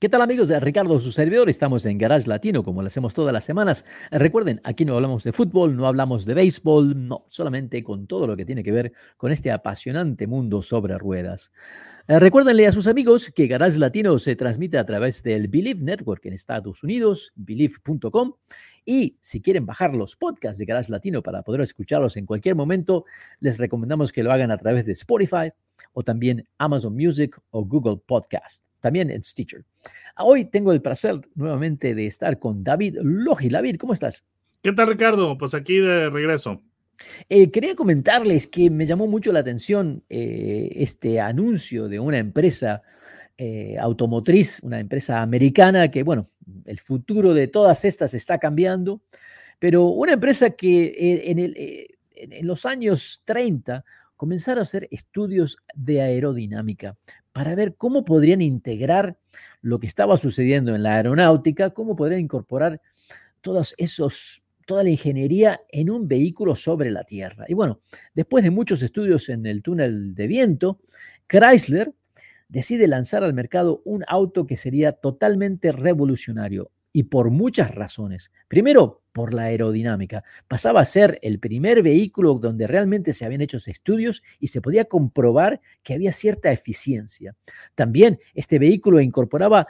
¿Qué tal amigos Ricardo, su servidor? Estamos en Garage Latino, como lo hacemos todas las semanas. Recuerden, aquí no hablamos de fútbol, no hablamos de béisbol, no, solamente con todo lo que tiene que ver con este apasionante mundo sobre ruedas. Eh, recuérdenle a sus amigos que Garage Latino se transmite a través del Believe Network en Estados Unidos, believe.com. Y si quieren bajar los podcasts de Garage Latino para poder escucharlos en cualquier momento, les recomendamos que lo hagan a través de Spotify o también Amazon Music o Google Podcast también en Stitcher. Hoy tengo el placer nuevamente de estar con David Logi. David, ¿cómo estás? ¿Qué tal, Ricardo? Pues aquí de regreso. Eh, quería comentarles que me llamó mucho la atención eh, este anuncio de una empresa eh, automotriz, una empresa americana que, bueno, el futuro de todas estas está cambiando, pero una empresa que en, en los años 30 comenzaron a hacer estudios de aerodinámica para ver cómo podrían integrar lo que estaba sucediendo en la aeronáutica, cómo podrían incorporar todos esos, toda la ingeniería en un vehículo sobre la Tierra. Y bueno, después de muchos estudios en el túnel de viento, Chrysler decide lanzar al mercado un auto que sería totalmente revolucionario, y por muchas razones. Primero, por la aerodinámica. Pasaba a ser el primer vehículo donde realmente se habían hecho estudios y se podía comprobar que había cierta eficiencia. También este vehículo incorporaba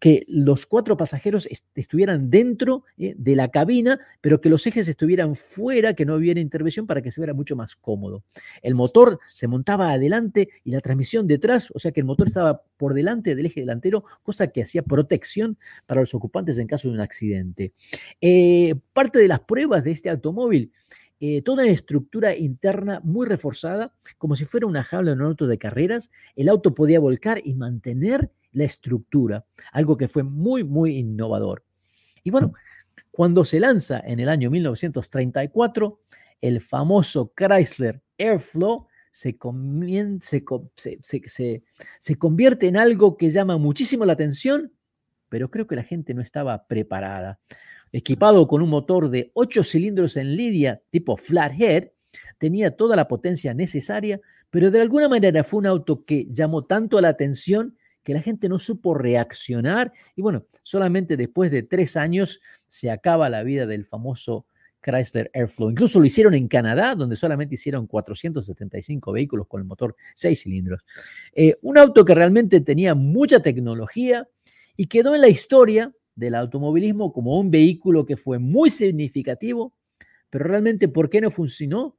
que los cuatro pasajeros estuvieran dentro eh, de la cabina, pero que los ejes estuvieran fuera, que no hubiera intervención para que se viera mucho más cómodo. El motor se montaba adelante y la transmisión detrás, o sea que el motor estaba por delante del eje delantero, cosa que hacía protección para los ocupantes en caso de un accidente. Eh, parte de las pruebas de este automóvil eh, toda una estructura interna muy reforzada, como si fuera una jaula en un auto de carreras. El auto podía volcar y mantener la estructura, algo que fue muy, muy innovador. Y bueno, cuando se lanza en el año 1934, el famoso Chrysler Airflow se, se, se, convierte en algo que llama muchísimo la atención, pero creo que la gente no estaba preparada equipado con un motor de 8 cilindros en lidia tipo flathead, tenía toda la potencia necesaria, pero de alguna manera fue un auto que llamó tanto la atención que la gente no supo reaccionar y bueno, solamente después de tres años se acaba la vida del famoso Chrysler Airflow. Incluso lo hicieron en Canadá, donde solamente hicieron 475 vehículos con el motor 6 cilindros. Eh, un auto que realmente tenía mucha tecnología y quedó en la historia del automovilismo como un vehículo que fue muy significativo, pero realmente ¿por qué no funcionó?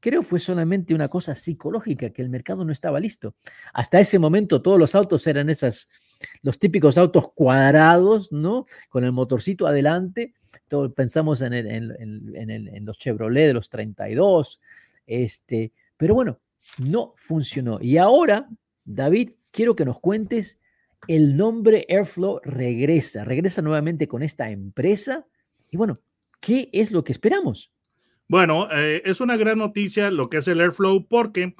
Creo fue solamente una cosa psicológica, que el mercado no estaba listo. Hasta ese momento todos los autos eran esas, los típicos autos cuadrados, ¿no? Con el motorcito adelante. Todos pensamos en, en, los Chevrolet de los 32, este, pero bueno, no funcionó. Y ahora, David, quiero que nos cuentes el nombre Airflow regresa, regresa nuevamente con esta empresa. Y bueno, ¿qué es lo que esperamos? Bueno, eh, es una gran noticia lo que es el Airflow porque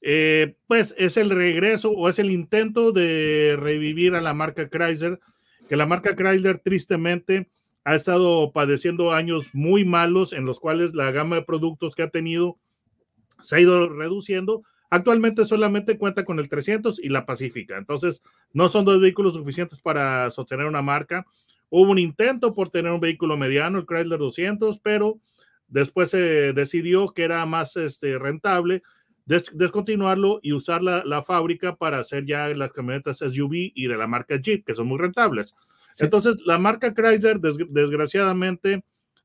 eh, pues es el regreso o es el intento de revivir a la marca Chrysler, que la marca Chrysler tristemente ha estado padeciendo años muy malos en los cuales la gama de productos que ha tenido se ha ido reduciendo Actualmente solamente cuenta con el 300 y la Pacífica, entonces no son dos vehículos suficientes para sostener una marca. Hubo un intento por tener un vehículo mediano, el Chrysler 200, pero después se decidió que era más este, rentable descontinuarlo y usar la, la, fábrica para hacer ya las camionetas SUV y de la marca Jeep, que son muy rentables. Entonces, la marca Chrysler, desgraciadamente,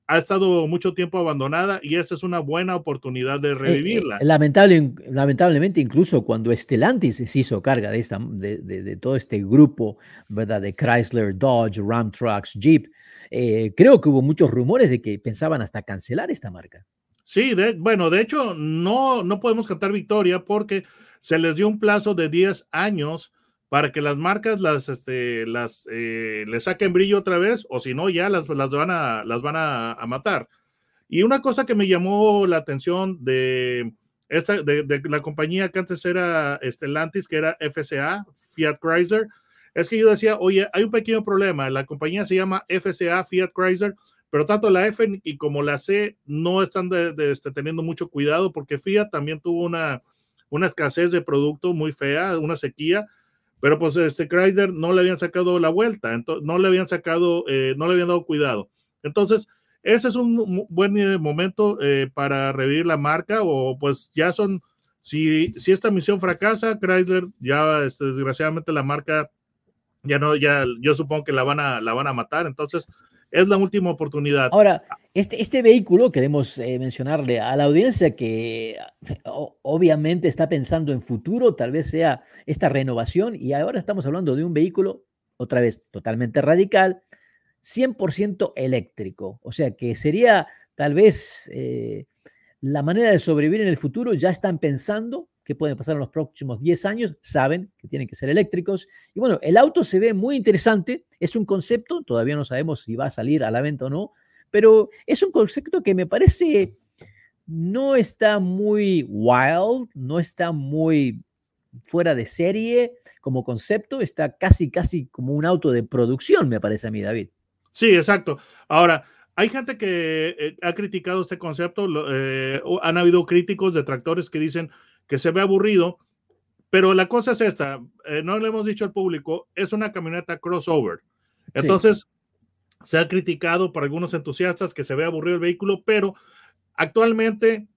ha estado mucho tiempo abandonada y esta es una buena oportunidad de eh, eh, revivirla. lamentable, lamentablemente, incluso cuando Stellantis se hizo carga de, esta, de, todo este grupo, ¿verdad? De Chrysler, Dodge, Ram Trucks, Jeep, eh, creo que hubo muchos rumores de que pensaban hasta cancelar esta marca. Sí, bueno, de hecho, no, no podemos cantar victoria porque se les dio un plazo de 10 años para que las marcas las, este, las, eh, le saquen brillo otra vez, o si no, ya las, las van, a, las van a, matar. Y una cosa que me llamó la atención de, esta, de, la compañía que antes era Stellantis, que era FCA, Fiat Chrysler, es que yo decía, oye, hay un pequeño problema, la compañía se llama FCA, Fiat Chrysler, pero tanto la F y como la C no están este, teniendo mucho cuidado porque Fiat también tuvo una, una escasez de producto muy fea, una sequía, pero pues este Chrysler no le habían sacado la vuelta, no le habían sacado, eh, no le habían dado cuidado. Entonces, ese es un buen eh, momento eh, para revivir la marca o pues ya son, si, si esta misión fracasa, Chrysler ya este, desgraciadamente la marca ya no, ya yo supongo que la van a, la van a matar, entonces es la última oportunidad. Ahora, este, este vehículo, queremos eh, mencionarle a la audiencia que obviamente está pensando en futuro, tal vez sea esta renovación, y ahora estamos hablando de un vehículo, otra vez, totalmente radical, 100% eléctrico. O sea que sería tal vez eh, la manera de sobrevivir en el futuro, ya están pensando que pueden pasar en los próximos 10 años, saben que tienen que ser eléctricos. Y bueno, el auto se ve muy interesante, es un concepto, todavía no sabemos si va a salir a la venta o no, pero es un concepto que me parece no está muy wild, no está muy fuera de serie como concepto, está casi, casi como un auto de producción, me parece a mí, David. Sí, exacto. Ahora, hay gente que eh, ha criticado este concepto, eh, han habido críticos, detractores que dicen, que se ve aburrido, pero la cosa es esta, eh, no le hemos dicho al público, es una camioneta crossover. Entonces, se ha criticado por algunos entusiastas que se ve aburrido el vehículo, pero actualmente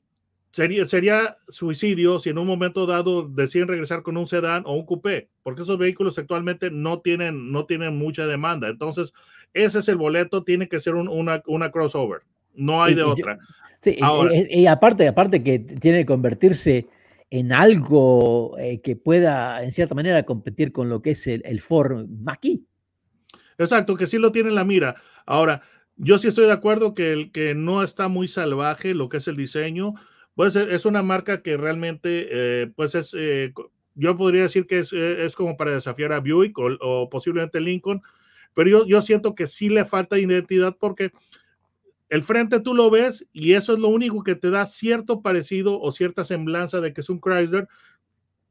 sería, sería suicidio si en un momento dado deciden regresar con un sedán o un coupé, porque esos vehículos actualmente no tienen, no tienen mucha demanda. Entonces, ese es el boleto, tiene que ser una, una crossover. No hay de otra. sí, y, aparte, aparte que tiene que convertirse en algo eh, que pueda, en cierta manera, competir con lo que es el, el Ford Mach-E. Exacto, que sí lo tiene en la mira. Ahora, yo sí estoy de acuerdo que el que no está muy salvaje lo que es el diseño, pues e, es una marca que realmente, eh, pues es, eh, yo podría decir que es, como para desafiar a Buick o, o posiblemente Lincoln, pero yo, yo siento que sí le falta identidad porque el frente tú lo ves y eso es lo único que te da cierto parecido o cierta semblanza de que es un Chrysler.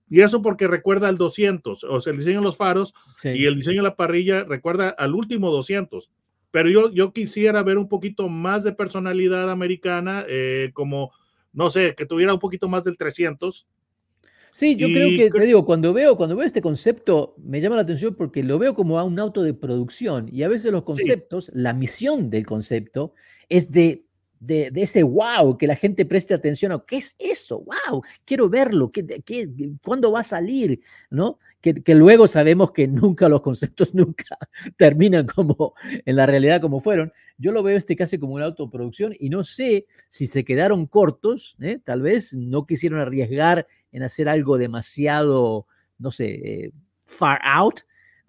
Y eso porque recuerda al 200, o sea, el diseño de los faros y el diseño de la parrilla recuerda al último 200. Pero yo, yo quisiera ver un poquito más de personalidad americana, eh, como, no sé, que tuviera un poquito más del 300. Sí, yo creo que, te digo, cuando veo, cuando veo este concepto, me llama la atención porque lo veo como a un auto de producción y a veces los conceptos, la misión del concepto es de, de, ese wow, que la gente preste atención a qué es eso, wow, quiero verlo, ¿qué, qué, cuándo va a salir? ¿No? Que, que, luego sabemos que nunca los conceptos nunca terminan como en la realidad como fueron. Yo lo veo este casi como una autoproducción y no sé si se quedaron cortos, ¿eh? tal vez no quisieron arriesgar en hacer algo demasiado, no sé, eh, far out,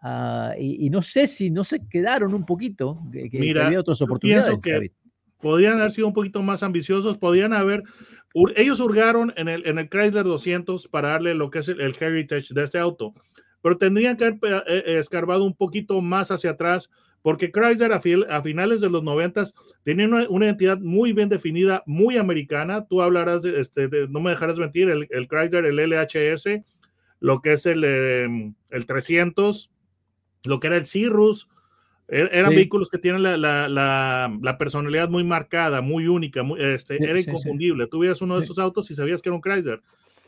Uh, y, y, no sé si no se quedaron un poquito, que, que había otras oportunidades. Que, podrían haber sido un poquito más ambiciosos, podrían haber, ellos hurgaron en el, en el Chrysler 200 para darle lo que es el, heritage de este auto, pero tendrían que haber eh, eh, escarbado un poquito más hacia atrás, porque Chrysler a, finales de los 90 tenía una, identidad muy bien definida, muy americana. Tú hablarás, de, este, no me dejarás mentir, el, el, Chrysler, el LHS, lo que es el, em, el 300, lo que era el Cirrus, Er, eran vehículos que tienen la, la, la, personalidad muy marcada, muy única, muy, este, era inconfundible. Tú veías uno de esos autos y sabías que era un Chrysler.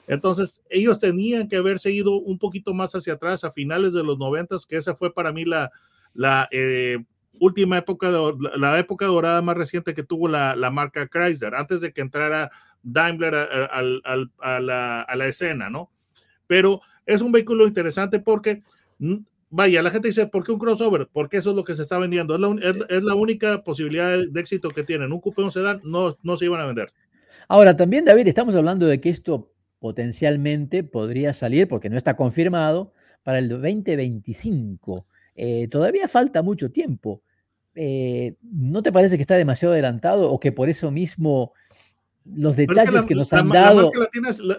Entonces, ellos tenían que haberse ido un poquito más hacia atrás a finales de los noventas, que esa fue para mí la, la eh, última época, la época dorada más reciente que tuvo la, la marca Chrysler, antes de que entrara Daimler a, a, la, a la escena, ¿no? Pero es un vehículo interesante porque vaya, la gente dice, ¿por qué un crossover? Porque eso es lo que se está vendiendo. Es la, es, la única posibilidad de éxito que tienen. Un coupé, un sedán, no, no se iban a vender. Ahora, también, David, estamos hablando de que esto potencialmente podría salir, porque no está confirmado, para el 2025. Eh, todavía falta mucho tiempo. Eh, ¿No te parece que está demasiado adelantado o que por eso mismo los detalles que, nos han dado...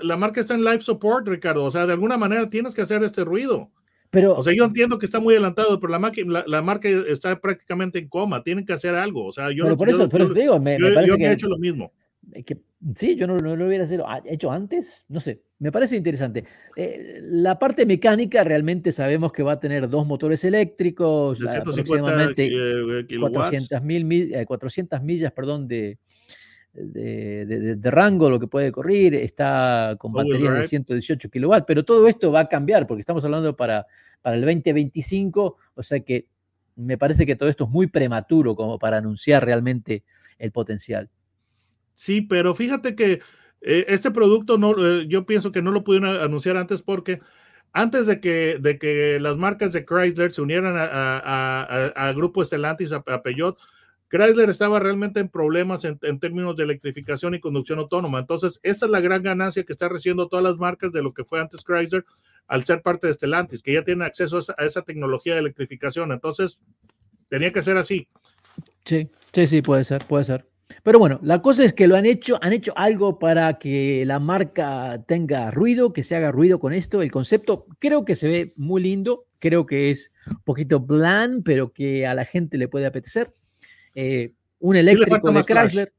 la marca está en live support, Ricardo. O sea, de alguna manera tienes que hacer este ruido. Pero, o sea, yo entiendo que está muy adelantado, pero la, la, marca está prácticamente en coma, tienen que hacer algo. O sea, yo, pero por eso, yo, te digo, me, parece yo que, he hecho lo mismo. Que, sí, yo no, no, lo hubiera hecho antes, no sé, me parece interesante. Eh, la parte mecánica realmente sabemos que va a tener dos motores eléctricos, aproximadamente 400, mil, 400 millas perdón, de, de, de, rango, lo que puede correr, está con baterías de 118 kilowatts, pero todo esto va a cambiar porque estamos hablando para, para el 2025, o sea que me parece que todo esto es muy prematuro como para anunciar realmente el potencial. Sí, pero fíjate que eh, este producto no, eh, yo pienso que no lo pudieron anunciar antes porque antes de que, de que las marcas de Chrysler se unieran a, Grupo Stellantis, a, a Peugeot, Chrysler estaba realmente en problemas en, términos de electrificación y conducción autónoma. Entonces, esta es la gran ganancia que está recibiendo todas las marcas de lo que fue antes Chrysler al ser parte de Stellantis, que ya tienen acceso a esa, tecnología de electrificación. Entonces, tenía que ser así. Sí, sí, sí, puede ser, puede ser. Pero bueno, la cosa es que lo han hecho, han hecho algo para que la marca tenga ruido, que se haga ruido con esto. El concepto creo que se ve muy lindo, creo que es un poquito bland, pero que a la gente le puede apetecer. Eh, un eléctrico de Chrysler.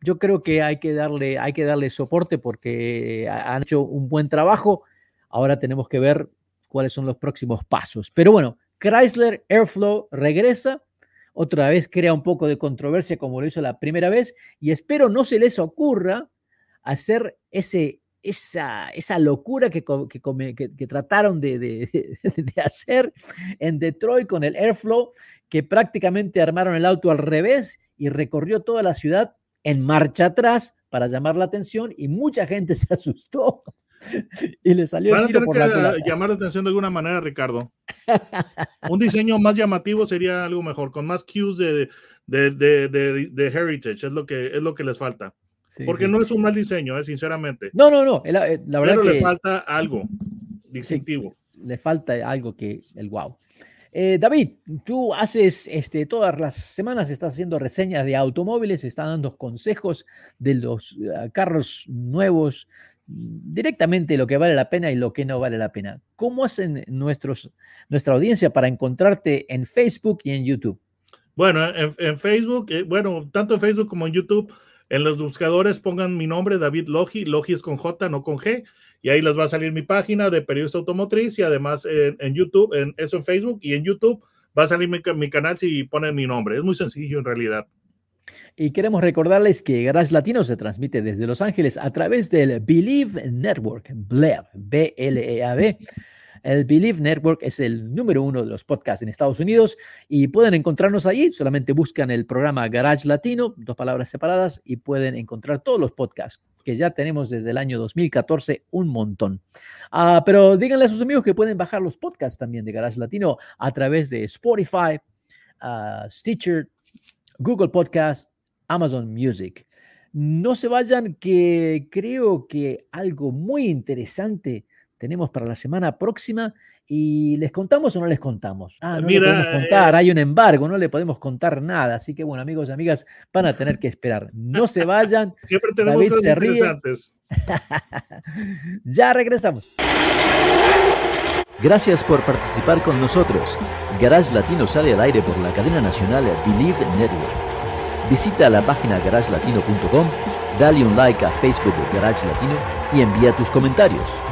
Yo creo que hay que, darle, hay que darle soporte porque han hecho un buen trabajo. Ahora tenemos que ver cuáles son los próximos pasos. Pero bueno, Chrysler Airflow regresa. Otra vez crea un poco de controversia como lo hizo la primera vez y espero no se les ocurra hacer ese, esa, esa locura que, que, trataron de, de, hacer en Detroit con el Airflow, que prácticamente armaron el auto al revés y recorrió toda la ciudad en marcha atrás para llamar la atención y mucha gente se asustó y le salió el tiro por la llamar la atención de alguna manera, Ricardo. Un diseño más llamativo sería algo mejor, con más cues de, de, heritage, es lo que es lo que les falta. Porque no es un mal diseño, eh, sinceramente. No, no, no. La, eh, verdad Pero que le falta algo distintivo. le falta algo que el wow. Eh, David, tú haces este, todas las semanas, estás haciendo reseñas de automóviles, estás dando consejos de los eh, carros nuevos, directamente lo que vale la pena y lo que no vale la pena. ¿Cómo hacen nuestros, nuestra audiencia para encontrarte en Facebook y en YouTube? Bueno, en, Facebook, eh, bueno, tanto en Facebook como en YouTube, en los buscadores pongan mi nombre, David Logi, Logi es con J, no con G, y ahí les va a salir mi página de periodista automotriz y además en, YouTube, en eso en Facebook y en YouTube va a salir mi, canal si ponen mi nombre. Es muy sencillo en realidad. Y queremos recordarles que Garage Latino se transmite desde Los Ángeles a través del Believe Network, BLEAV, B-L-E-A-B. El Believe Network es el número uno de los podcasts en Estados Unidos y pueden encontrarnos allí. Solamente buscan el programa Garage Latino, dos palabras separadas, y pueden encontrar todos los podcasts que ya tenemos desde el año 2014, un montón. Ah, pero díganle a sus amigos que pueden bajar los podcasts también de Garage Latino a través de Spotify, uh, Stitcher, Google Podcast, Amazon Music. No se vayan, que creo que algo muy interesante tenemos para la semana próxima y les contamos o no les contamos. Ah, no Mira, le podemos contar, eh, hay un embargo, no le podemos contar nada, así que bueno, amigos y amigas, van a tener que esperar. No se vayan. Siempre tenemos David cosas interesantes. ya regresamos. Gracias por participar con nosotros. Garage Latino sale al aire por la cadena nacional Believe Network. Visita la página garagelatino.com, dale un like a Facebook de Garage Latino y envía tus comentarios.